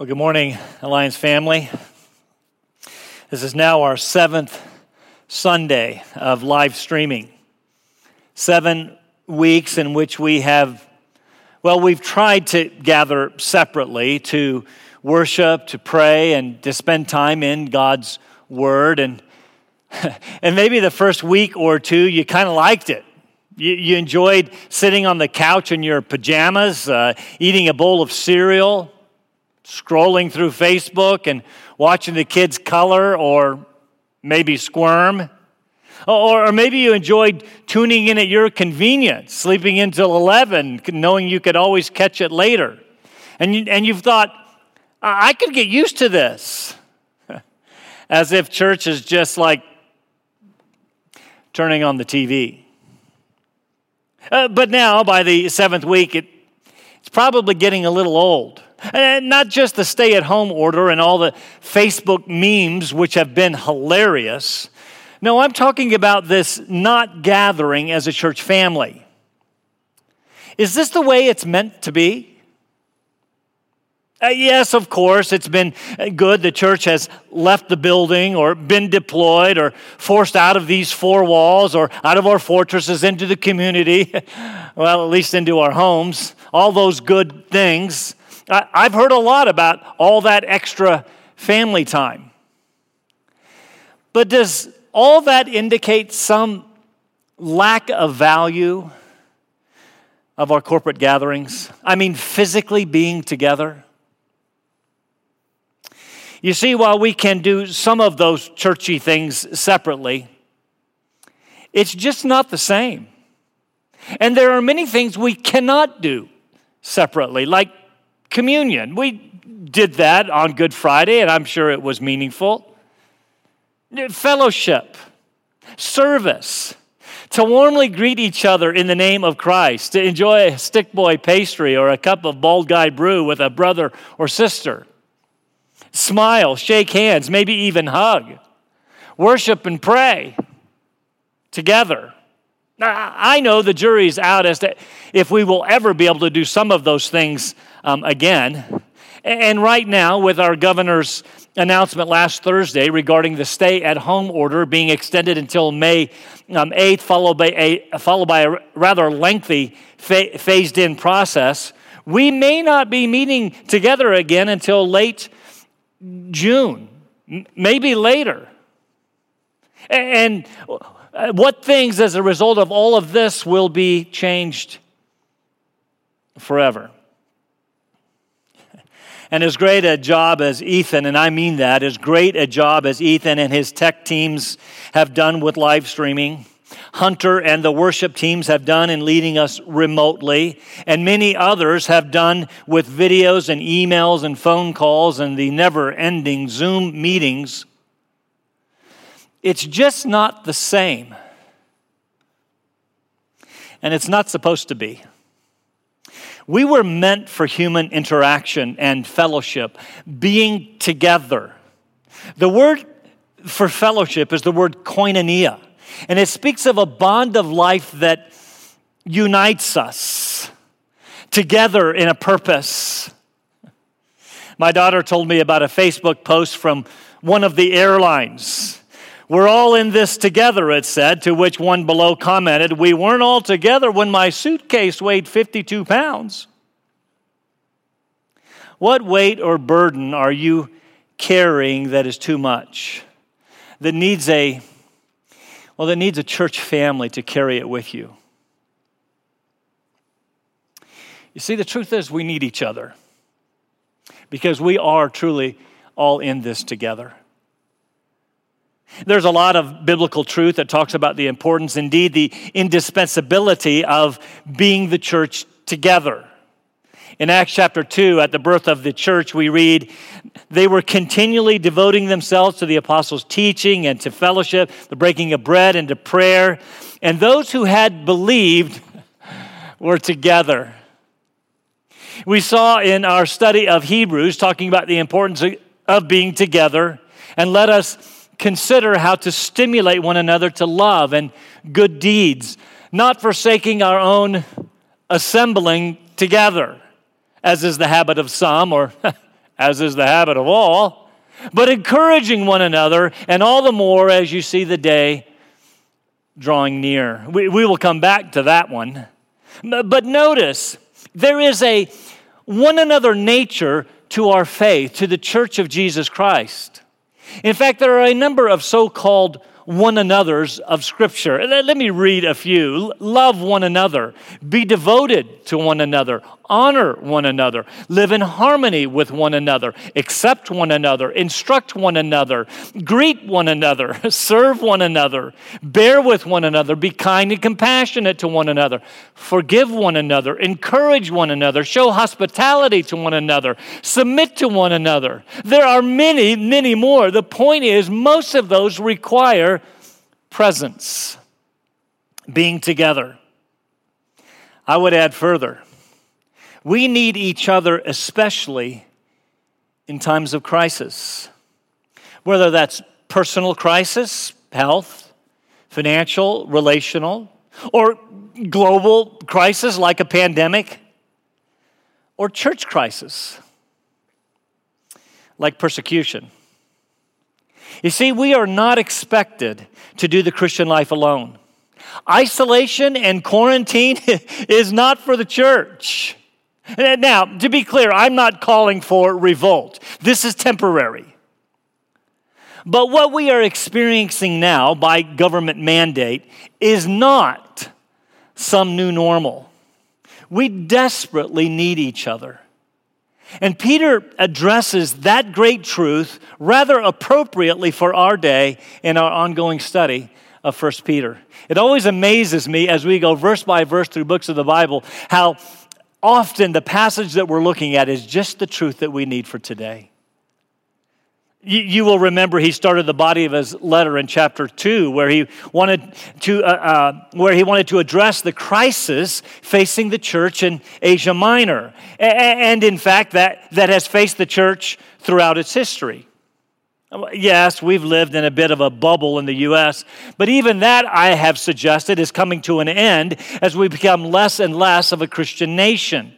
Well, good morning, Alliance family. This is now our seventh Sunday of live streaming. Seven weeks in which we have, well, we've tried to gather separately to worship, to pray, and to spend time in God's Word. And, and maybe the first week or two, you kind of liked it. You, you, enjoyed sitting on the couch in your pajamas, uh, eating a bowl of cereal scrolling through Facebook and watching the kids color or maybe squirm. Or, maybe you enjoyed tuning in at your convenience, sleeping until 11, knowing you could always catch it later. And, you, and you've thought, I could get used to this. As if church is just like turning on the TV. Uh, but now, by the seventh week, it, it's probably getting a little old. And not just the stay at home order and all the Facebook memes, which have been hilarious. No, I'm talking about this not gathering as a church family. Is this the way it's meant to be? Uh, yes, of course, it's been good. The church has left the building or been deployed or forced out of these four walls or out of our fortresses into the community, well, at least into our homes. All those good things. I've heard a lot about all that extra family time. But does all that indicate some lack of value of our corporate gatherings? I mean, physically being together? You see, while we can do some of those churchy things separately, it's just not the same. And there are many things we cannot do separately, like communion. We did that on Good Friday, and I'm sure it was meaningful. Fellowship, service, to warmly greet each other in the name of Christ, to enjoy a stick boy pastry or a cup of bald guy brew with a brother or sister. Smile, shake hands, maybe even hug. Worship and pray together. I know the jury's out as to if we will ever be able to do some of those things um, again. And right now, with our governor's announcement last Thursday regarding the stay at home order being extended until May um, 8th, followed by a, followed by a rather lengthy fa- phased in process, we may not be meeting together again until late June, maybe later. And uh, what things, as a result of all of this, will be changed forever? And as great a job as Ethan, and I mean that, as great a job as Ethan and his tech teams have done with live streaming, Hunter and the worship teams have done in leading us remotely, and many others have done with videos and emails and phone calls and the never ending Zoom meetings. It's just not the same. And it's not supposed to be. We were meant for human interaction and fellowship, being together. The word for fellowship is the word koinonia, and it speaks of a bond of life that unites us together in a purpose. My daughter told me about a Facebook post from one of the airlines we're all in this together, it said, to which one below commented, We weren't all together when my suitcase weighed 52 pounds. What weight or burden are you carrying that is too much? That needs a, well, that needs a church family to carry it with you. You see, the truth is, we need each other because we are truly all in this together. There's a lot of biblical truth that talks about the importance, indeed, the indispensability of being the church together. In Acts chapter 2, at the birth of the church, we read, they were continually devoting themselves to the apostles' teaching and to fellowship, the breaking of bread and to prayer. And those who had believed were together. We saw in our study of Hebrews, talking about the importance of being together, and let us consider how to stimulate one another to love and good deeds, not forsaking our own assembling together, as is the habit of some, or as is the habit of all, but encouraging one another, and all the more as you see the day drawing near. We, we will come back to that one. But notice, there is a one another nature to our faith, to the church of Jesus Christ. In fact, there are a number of so called one another's of Scripture. Let me read a few. Love one another, be devoted to one another, honor one another, live in harmony with one another, accept one another, instruct one another, greet one another, serve one another, bear with one another, be kind and compassionate to one another, forgive one another, encourage one another, show hospitality to one another, submit to one another. There are many, many more. The point is, most of those require presence, being together. I would add further we need each other, especially in times of crisis, whether that's personal crisis, health, financial, relational, or global crisis like a pandemic, or church crisis like persecution. You see, we are not expected to do the Christian life alone. Isolation and quarantine is not for the church. Now, to be clear, I'm not calling for revolt. This is temporary. But what we are experiencing now by government mandate is not some new normal. We desperately need each other. And Peter addresses that great truth rather appropriately for our day in our ongoing study of 1 Peter. It always amazes me as we go verse by verse through books of the Bible how often the passage that we're looking at is just the truth that we need for today. You, you will remember he started the body of his letter in chapter two, where he wanted to uh, uh, where he wanted to address the crisis facing the church in Asia Minor, and in fact that that has faced the church throughout its history. Um, yes, we've lived in a bit of a bubble in the U.S., but even that, I have suggested, is coming to an end as we become less and less of a Christian nation.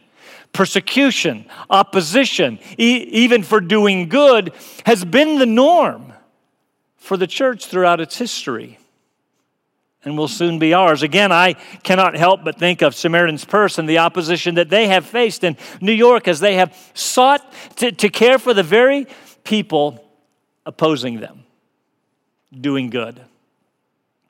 Persecution, opposition, e- even for doing good, has been the norm for the church throughout its history and will soon be ours. Again, I cannot help but think of Samaritan's Purse and the opposition that they have faced in New York as they have sought to, to care for the very people opposing them, doing good.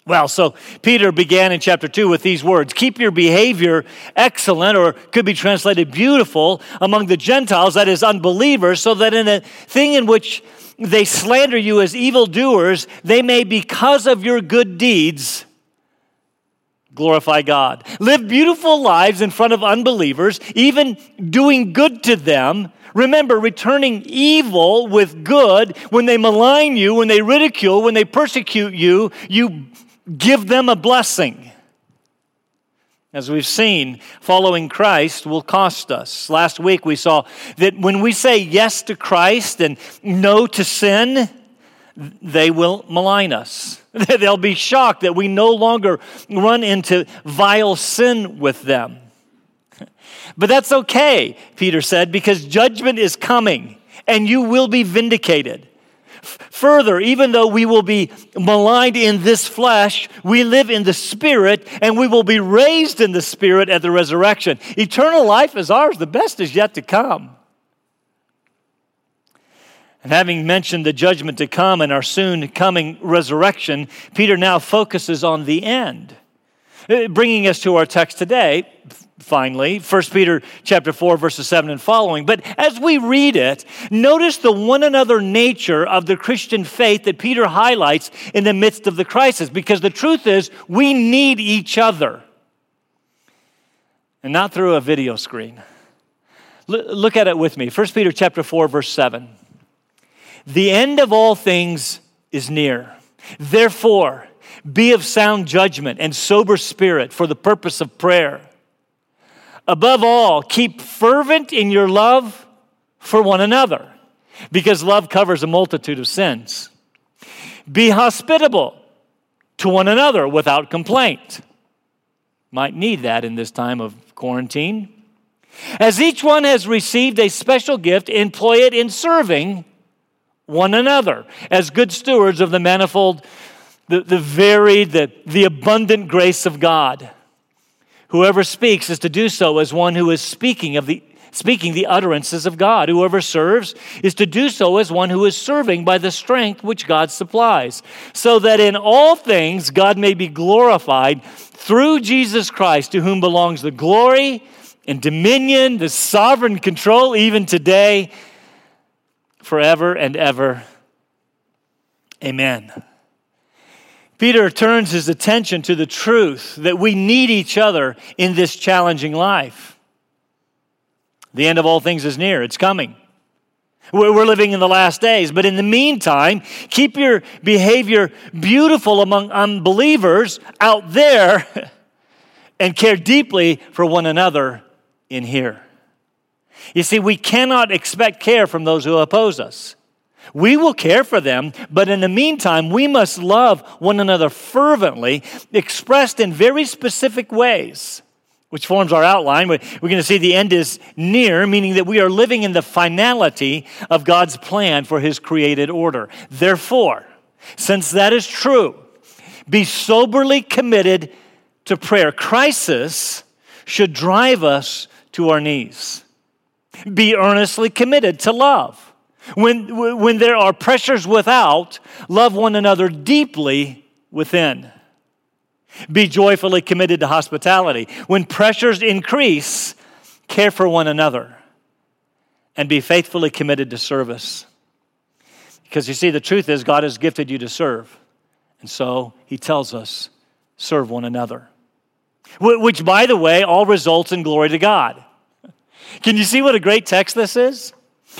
Well, so Peter began in chapter 2 with these words Keep your behavior excellent, or could be translated beautiful, among the Gentiles, that is, unbelievers, so that in a thing in which they slander you as evildoers, they may, because of your good deeds, glorify God. Live beautiful lives in front of unbelievers, even doing good to them Remember, returning evil with good, when they malign you, when they ridicule, when they persecute you, you give them a blessing. As we've seen, following Christ will cost us. Last week we saw that when we say yes to Christ and no to sin, they will malign us. They'll be shocked that we no longer run into vile sin with them. But that's okay, Peter said, because judgment is coming and you will be vindicated. Further, even though we will be maligned in this flesh, we live in the Spirit and we will be raised in the Spirit at the resurrection. Eternal life is ours, the best is yet to come. And having mentioned the judgment to come and our soon coming resurrection, Peter now focuses on the end. Uh, bringing us to our text today, finally 1 peter chapter 4 verses 7 and following. But as we read it notice the one another nature of the christian faith that peter highlights in the midst of the crisis because the truth is we need each other. And not through a video screen. Look at it with me. 1 peter chapter 4 verse 7 the end of all things is near. Therefore be of sound judgment and sober spirit for the purpose of prayer Above all, keep fervent in your love for one another, because love covers a multitude of sins. Be hospitable to one another without complaint. Might need that in this time of quarantine. As each one has received a special gift, employ it in serving one another as good stewards of the manifold, the, the varied, the, the abundant grace of God. Whoever speaks is to do so as one who is speaking of the speaking the utterances of God. Whoever serves is to do so as one who is serving by the strength which God supplies, so that in all things God may be glorified through Jesus Christ, to whom belongs the glory and dominion, the sovereign control, even today, forever and ever. Amen. Peter turns his attention to the truth that we need each other in this challenging life. The end of all things is near, it's coming. We're living in the last days, but in the meantime, keep your behavior beautiful among unbelievers out there and care deeply for one another in here. You see, we cannot expect care from those who oppose us. We will care for them, but in the meantime, we must love one another fervently, expressed in very specific ways, which forms our outline. We're going to see the end is near, meaning that we are living in the finality of God's plan for His created order. Therefore, since that is true, be soberly committed to prayer. Crisis should drive us to our knees. Be earnestly committed to love. When, when there are pressures without, love one another deeply within. Be joyfully committed to hospitality. When pressures increase, care for one another. And be faithfully committed to service. Because you see, the truth is, God has gifted you to serve. And so he tells us, serve one another. Which, by the way, all results in glory to God. Can you see what a great text this is?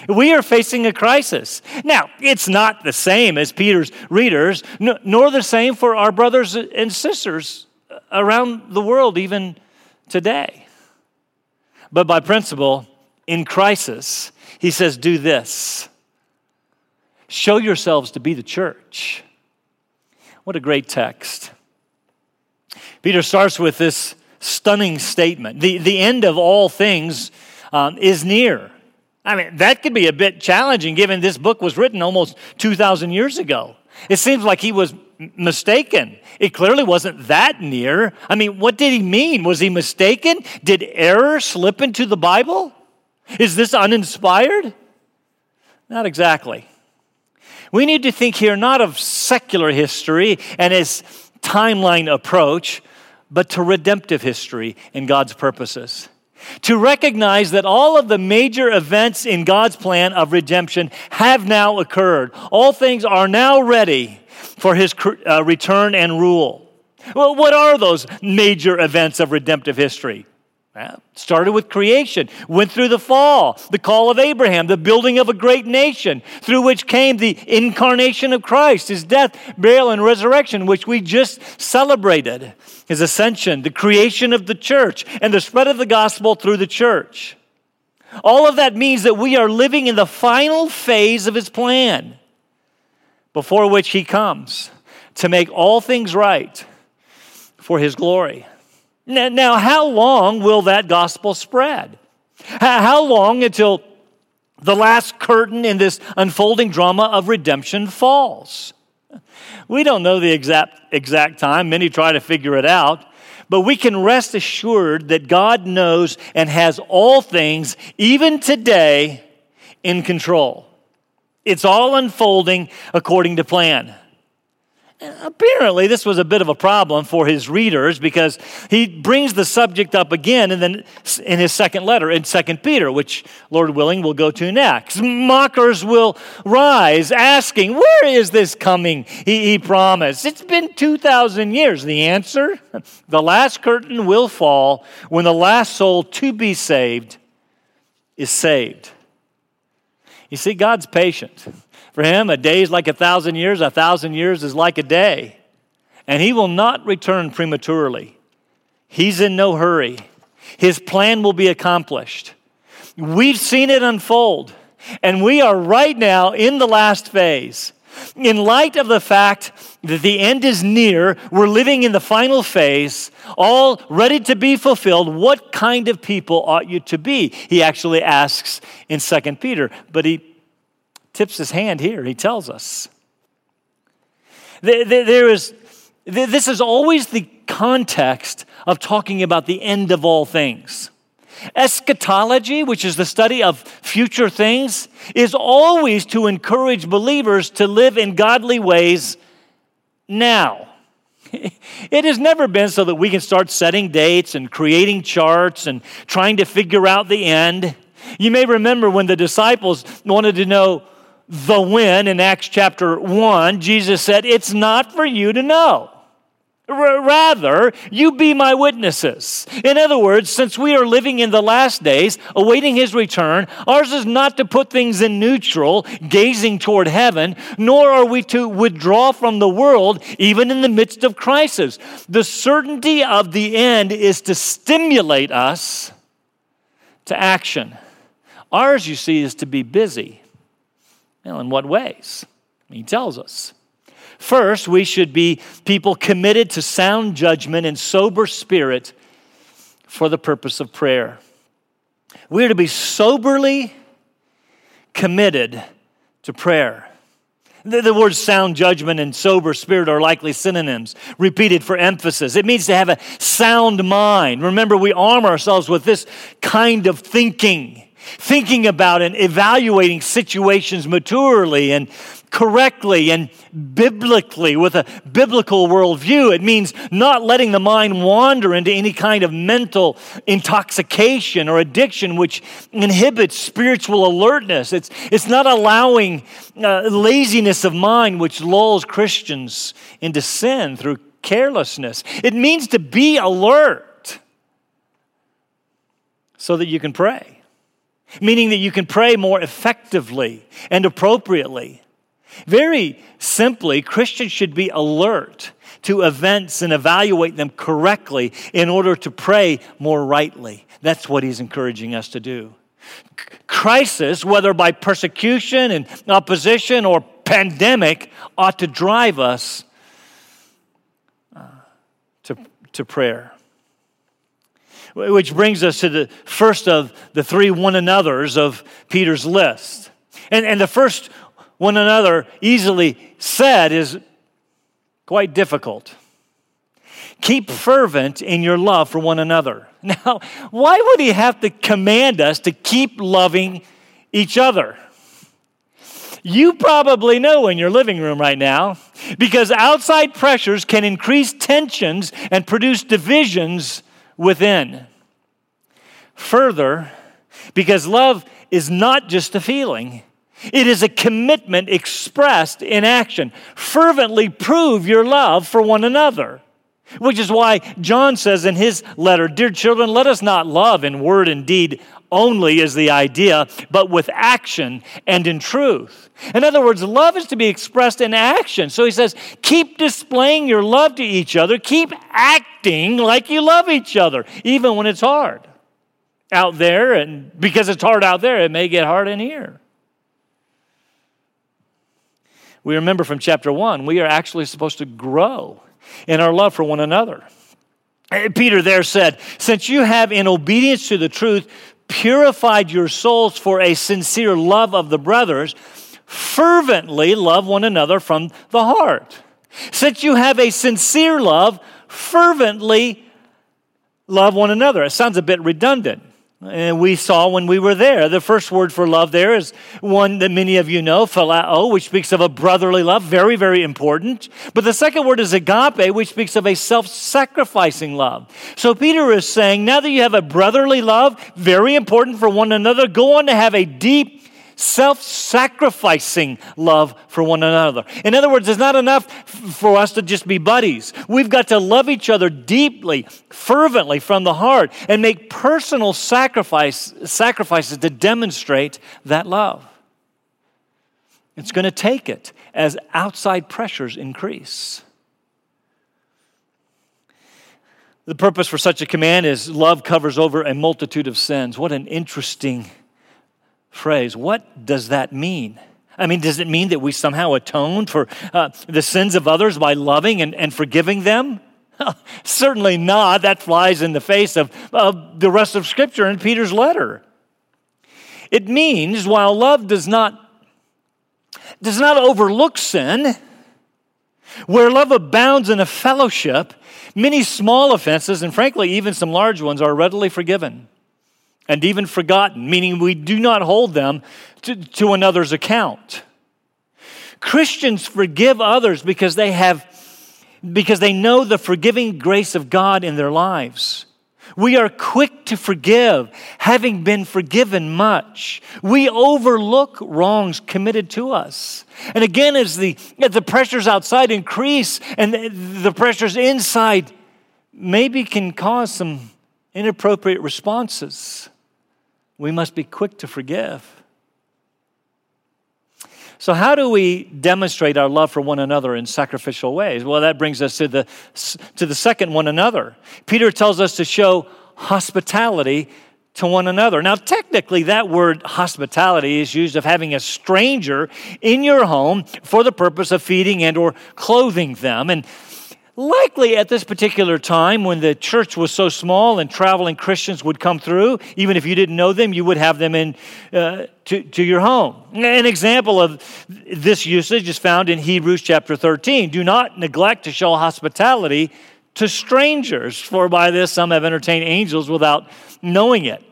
We are facing a crisis. Now, it's not the same as Peter's readers, nor the same for our brothers and sisters around the world, even today. But by principle, in crisis, he says, do this show yourselves to be the church. What a great text. Peter starts with this stunning statement the, the end of all things um, is near. I mean, that could be a bit challenging given this book was written almost 2,000 years ago. It seems like he was mistaken. It clearly wasn't that near. I mean, what did he mean? Was he mistaken? Did error slip into the Bible? Is this uninspired? Not exactly. We need to think here not of secular history and its timeline approach, but to redemptive history and God's purposes to recognize that all of the major events in God's plan of redemption have now occurred. All things are now ready for his uh, return and rule. Well, what are those major events of redemptive history? Started with creation, went through the fall, the call of Abraham, the building of a great nation, through which came the incarnation of Christ, his death, burial, and resurrection, which we just celebrated, his ascension, the creation of the church, and the spread of the gospel through the church. All of that means that we are living in the final phase of his plan, before which he comes to make all things right for his glory. Now, how long will that gospel spread? How long until the last curtain in this unfolding drama of redemption falls? We don't know the exact, exact time. Many try to figure it out. But we can rest assured that God knows and has all things, even today, in control. It's all unfolding according to plan. Apparently, this was a bit of a problem for his readers because he brings the subject up again in, the, in his second letter, in 2 Peter, which, Lord willing, we'll go to next. Mockers will rise, asking, Where is this coming? He, he promised. It's been 2,000 years. The answer? The last curtain will fall when the last soul to be saved is saved. You see, God's patient. For him, a day is like a thousand years, a thousand years is like a day. And he will not return prematurely. He's in no hurry. His plan will be accomplished. We've seen it unfold, and we are right now in the last phase. In light of the fact that the end is near, we're living in the final phase, all ready to be fulfilled, what kind of people ought you to be? He actually asks in 2 Peter, but he tips his hand here. He tells us. There is, this is always the context of talking about the end of all things. Eschatology, which is the study of future things, is always to encourage believers to live in godly ways now. It has never been so that we can start setting dates and creating charts and trying to figure out the end. You may remember when the disciples wanted to know the when in Acts chapter 1, Jesus said, It's not for you to know. Rather, you be my witnesses. In other words, since we are living in the last days, awaiting his return, ours is not to put things in neutral, gazing toward heaven, nor are we to withdraw from the world, even in the midst of crisis. The certainty of the end is to stimulate us to action. Ours, you see, is to be busy. Well, in what ways? He tells us. First, we should be people committed to sound judgment and sober spirit for the purpose of prayer. We are to be soberly committed to prayer. The, the, words sound judgment and sober spirit are likely synonyms, repeated for emphasis. It means to have a sound mind. Remember, we arm ourselves with this kind of thinking, thinking about and evaluating situations maturely and correctly and biblically with a biblical worldview. It means not letting the mind wander into any kind of mental intoxication or addiction which inhibits spiritual alertness. It's, it's not allowing uh, laziness of mind which lulls Christians into sin through carelessness. It means to be alert so that you can pray meaning that you can pray more effectively and appropriately. Very simply, Christians should be alert to events and evaluate them correctly in order to pray more rightly. That's what he's encouraging us to do. Crisis, whether by persecution and opposition or pandemic, ought to drive us uh, to, to prayer. Which brings us to the first of the three one another's of Peter's list. And, and the first one another easily said is quite difficult. Keep fervent in your love for one another. Now, why would he have to command us to keep loving each other? You probably know in your living room right now because outside pressures can increase tensions and produce divisions within. Further, because love is not just a feeling, it is a commitment expressed in action. Fervently prove your love for one another. Which is why John says in his letter, Dear children, let us not love in word and deed only, is the idea, but with action and in truth. In other words, love is to be expressed in action. So he says, keep displaying your love to each other, keep acting like you love each other, even when it's hard out there. And because it's hard out there, it may get hard in here. We remember from chapter one, we are actually supposed to grow in our love for one another. Peter there said, Since you have, in obedience to the truth, purified your souls for a sincere love of the brothers, fervently love one another from the heart. Since you have a sincere love, fervently love one another. It sounds a bit redundant. And we saw when we were there. The first word for love there is one that many of you know, phileo, which speaks of a brotherly love, very, very important. But the second word is agape, which speaks of a self sacrificing love. So Peter is saying, now that you have a brotherly love, very important for one another, go on to have a deep, self sacrificing love for one another. In other words, it's not enough for us to just be buddies. We've got to love each other deeply, fervently from the heart, and make personal sacrifice, sacrifices to demonstrate that love. It's going to take it as outside pressures increase. The purpose for such a command is love covers over a multitude of sins. What an interesting phrase. What does that mean? I mean, does it mean that we somehow atone for uh, the sins of others by loving and, and forgiving them? Certainly not. That flies in the face of, of the rest of Scripture in Peter's letter. It means while love does not, does not overlook sin, where love abounds in a fellowship, many small offenses, and frankly, even some large ones, are readily forgiven and even forgotten, meaning we do not hold them to, to another's account. Christians forgive others because they have because they know the forgiving grace of God in their lives. We are quick to forgive, having been forgiven much. We overlook wrongs committed to us. And again, as the, as the pressures outside increase and the, the pressures inside maybe can cause some inappropriate responses, we must be quick to forgive. So, how do we demonstrate our love for one another in sacrificial ways? Well, that brings us to the, to the second one another. Peter tells us to show hospitality to one another. Now, technically, that word hospitality is used of having a stranger in your home for the purpose of feeding and or clothing them. And Likely at this particular time, when the church was so small and traveling Christians would come through, even if you didn't know them, you would have them in uh, to, to your home. An example of this usage is found in Hebrews chapter 13. Do not neglect to show hospitality to strangers, for by this some have entertained angels without knowing it.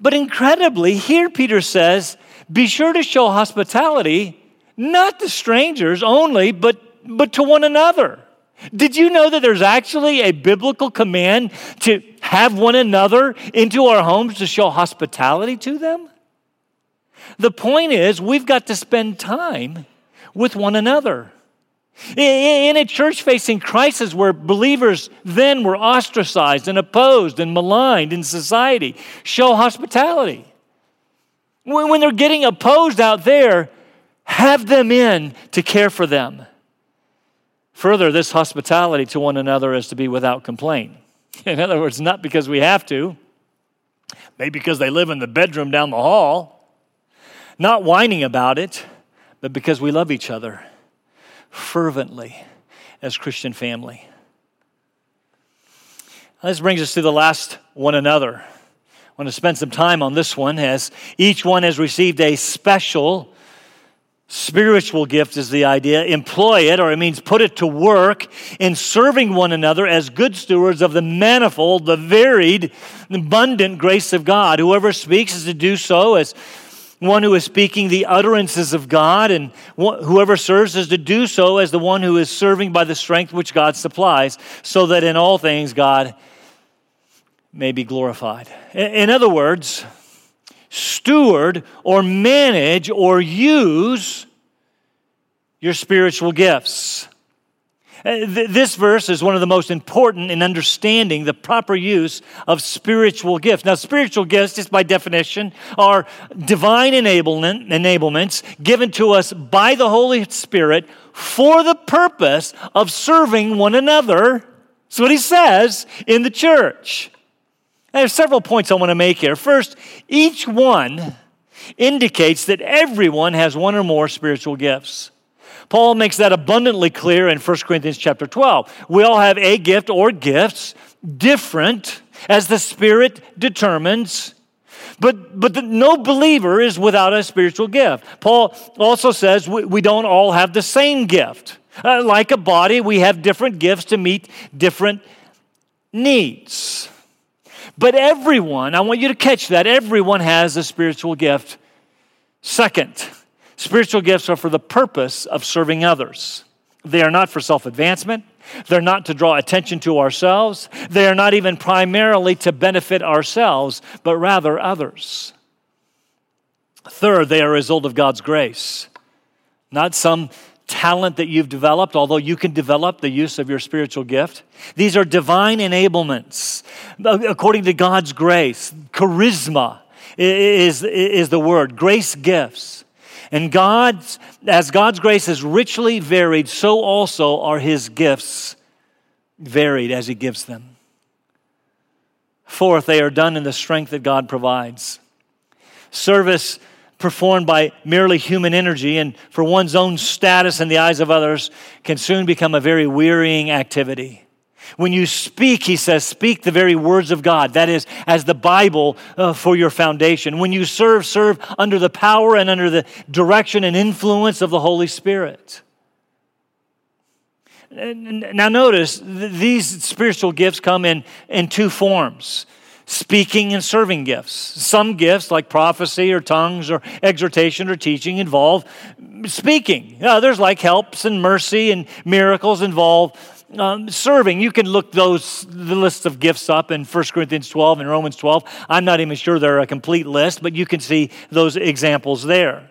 But incredibly, here Peter says, be sure to show hospitality not to strangers only, but, but to one another. Did you know that there's actually a biblical command to have one another into our homes to show hospitality to them? The point is, we've got to spend time with one another. In a church facing crisis where believers then were ostracized and opposed and maligned in society, show hospitality. When they're getting opposed out there, have them in to care for them. Further, this hospitality to one another is to be without complaint. In other words, not because we have to, maybe because they live in the bedroom down the hall, not whining about it, but because we love each other fervently as Christian family. This brings us to the last one another. I want to spend some time on this one as each one has received a special Spiritual gift is the idea. Employ it, or it means put it to work in serving one another as good stewards of the manifold, the varied, abundant grace of God. Whoever speaks is to do so as one who is speaking the utterances of God, and whoever serves is to do so as the one who is serving by the strength which God supplies, so that in all things God may be glorified. In other words, steward or manage or use your spiritual gifts. Uh, this verse is one of the most important in understanding the proper use of spiritual gifts. Now, spiritual gifts, just by definition, are divine enablement, enablements given to us by the Holy Spirit for the purpose of serving one another. That's what he says in the church. There's several points I want to make here. First, each one indicates that everyone has one or more spiritual gifts. Paul makes that abundantly clear in 1 Corinthians chapter 12. We all have a gift or gifts, different as the Spirit determines. But, but the, no believer is without a spiritual gift. Paul also says we, we don't all have the same gift. Uh, like a body, we have different gifts to meet different needs. But everyone, I want you to catch that, everyone has a spiritual gift. Second, spiritual gifts are for the purpose of serving others. They are not for self advancement. They're not to draw attention to ourselves. They are not even primarily to benefit ourselves, but rather others. Third, they are a result of God's grace, not some talent that you've developed, although you can develop the use of your spiritual gift. These are divine enablements according to God's grace. Charisma is, is the word, grace gifts. And God's, as God's grace is richly varied, so also are his gifts varied as he gives them. Fourth, they are done in the strength that God provides. Service performed by merely human energy and for one's own status in the eyes of others can soon become a very wearying activity. When you speak, he says, speak the very words of God. That is, as the Bible uh, for your foundation. When you serve, serve under the power and under the direction and influence of the Holy Spirit. Now, notice these spiritual gifts come in, in two forms speaking and serving gifts. Some gifts, like prophecy or tongues or exhortation or teaching, involve speaking. Others, like helps and mercy and miracles, involve um, serving. You can look those the lists of gifts up in 1 Corinthians 12 and Romans 12. I'm not even sure they're a complete list, but you can see those examples there.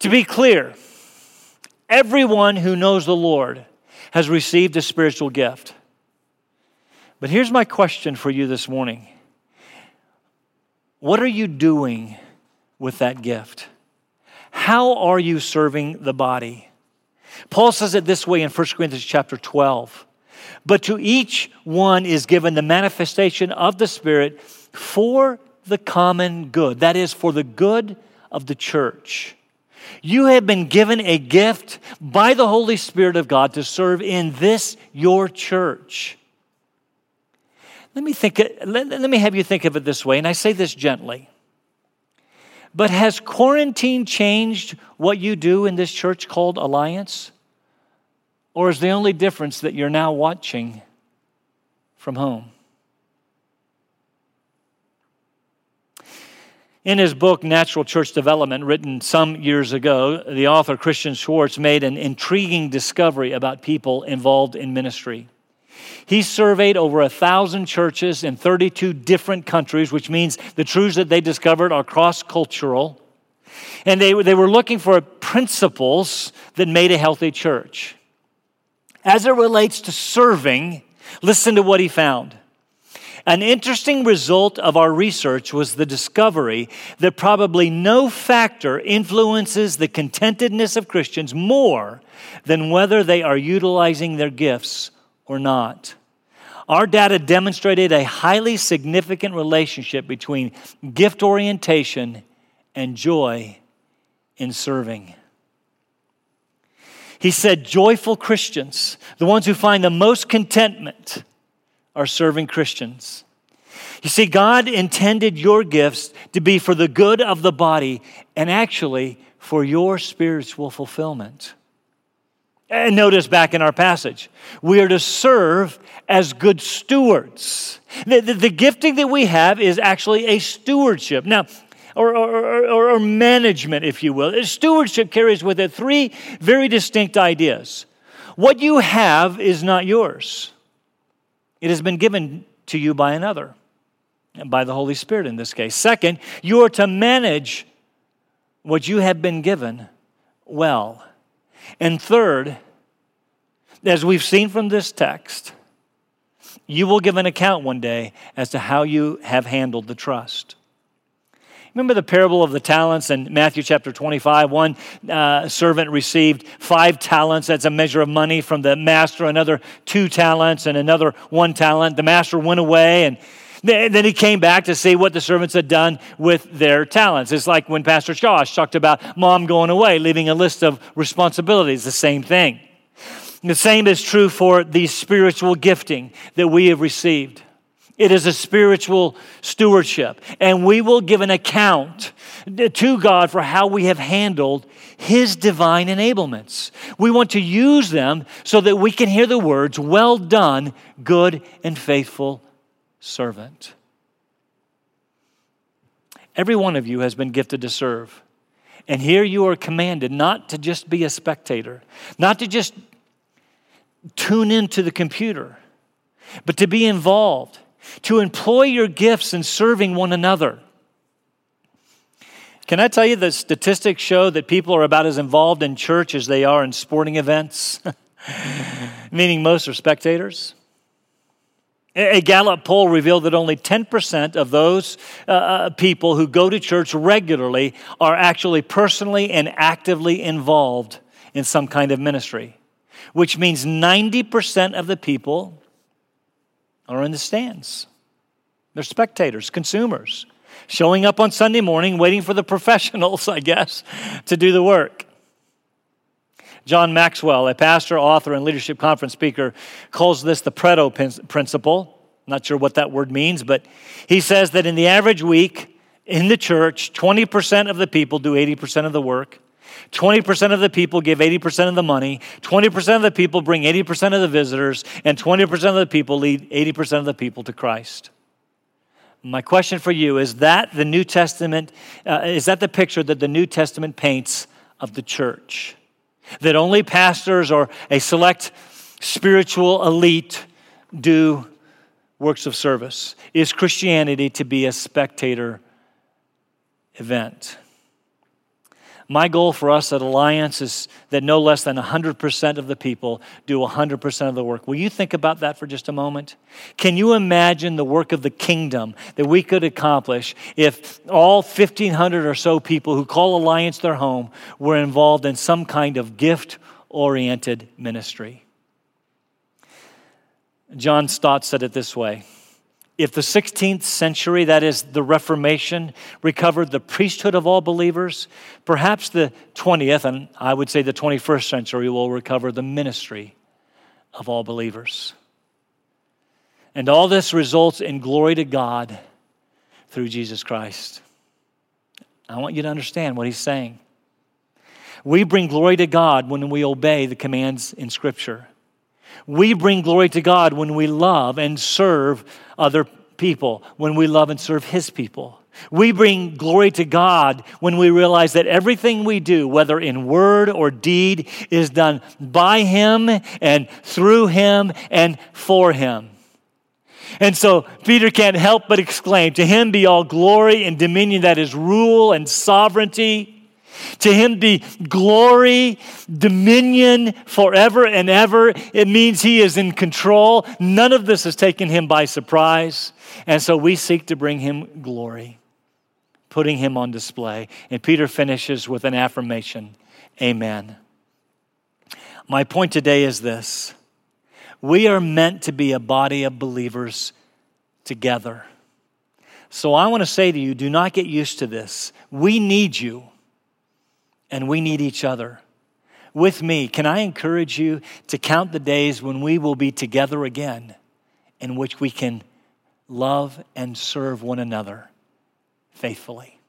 To be clear, everyone who knows the Lord has received a spiritual gift. But here's my question for you this morning What are you doing with that gift? How are you serving the body? Paul says it this way in 1 Corinthians chapter 12. But to each one is given the manifestation of the Spirit for the common good. That is, for the good of the church. You have been given a gift by the Holy Spirit of God to serve in this your church. Let me think let, let me have you think of it this way, and I say this gently. But has quarantine changed what you do in this church called Alliance? Or is the only difference that you're now watching from home? In his book, Natural Church Development, written some years ago, the author Christian Schwarz made an intriguing discovery about people involved in ministry. He surveyed over a thousand churches in 32 different countries, which means the truths that they discovered are cross cultural. And they, they were looking for principles that made a healthy church. As it relates to serving, listen to what he found. An interesting result of our research was the discovery that probably no factor influences the contentedness of Christians more than whether they are utilizing their gifts or not. Our data demonstrated a highly significant relationship between gift orientation and joy in serving. He said, Joyful Christians, the ones who find the most contentment, are serving Christians. You see, God intended your gifts to be for the good of the body and actually for your spiritual fulfillment. And notice back in our passage, we are to serve as good stewards. The, the, the, gifting that we have is actually a stewardship. Now, or, or, or, or management, if you will. Stewardship carries with it three very distinct ideas. What you have is not yours, it has been given to you by another, by the Holy Spirit in this case. Second, you are to manage what you have been given well. And third, as we've seen from this text, you will give an account one day as to how you have handled the trust. Remember the parable of the talents in Matthew chapter 25? One uh, servant received five talents. That's a measure of money from the master, another two talents, and another one talent. The master went away and then he came back to see what the servants had done with their talents. It's like when Pastor Josh talked about mom going away, leaving a list of responsibilities, the same thing. The same is true for the spiritual gifting that we have received. It is a spiritual stewardship, and we will give an account to God for how we have handled His divine enablements. We want to use them so that we can hear the words, Well done, good and faithful servant. Every one of you has been gifted to serve. And here you are commanded not to just be a spectator, not to just tune into the computer, but to be involved, to employ your gifts in serving one another. Can I tell you that statistics show that people are about as involved in church as they are in sporting events? Meaning most are spectators. A Gallup poll revealed that only 10% of those uh, uh, people who go to church regularly are actually personally and actively involved in some kind of ministry, which means 90% of the people are in the stands. They're spectators, consumers. showing up on Sunday morning, waiting for the professionals, I guess, to do the work. John Maxwell, a pastor, author, and leadership conference speaker, calls this the Pareto principle. not sure what that word means, but he says that in the average week in the church, 20% of the people do 80% of the work. 20% of the people give 80% of the money, 20% of the people bring 80% of the visitors, and 20% of the people lead 80% of the people to Christ. My question for you is that the New Testament, uh, is that the picture that the New Testament paints of the church? That only pastors or a select spiritual elite do works of service? Is Christianity to be a spectator event? My goal for us at Alliance is that no less than 100% of the people do 100% of the work. Will you think about that for just a moment? Can you imagine the work of the kingdom that we could accomplish if all 1,500 or so people who call Alliance their home were involved in some kind of gift oriented ministry? John Stott said it this way if the 16th century, that is the Reformation, recovered the priesthood of all believers, perhaps the 20th, and I would say the 21st century, will recover the ministry of all believers. And all this results in glory to God through Jesus Christ. I want you to understand what he's saying. We bring glory to God when we obey the commands in Scripture. We bring glory to God when we love and serve other people, when we love and serve His people. We bring glory to God when we realize that everything we do, whether in word or deed, is done by Him and through Him and for Him. And so Peter can't help but exclaim, To Him be all glory and dominion, that is rule and sovereignty to him be glory, dominion forever and ever. It means he is in control. None of this has taken him by surprise. And so we seek to bring him glory, putting him on display. And Peter finishes with an affirmation Amen. My point today is this we are meant to be a body of believers together. So I want to say to you do not get used to this. We need you and we need each other. With me, can I encourage you to count the days when we will be together again, in which we can love and serve one another faithfully?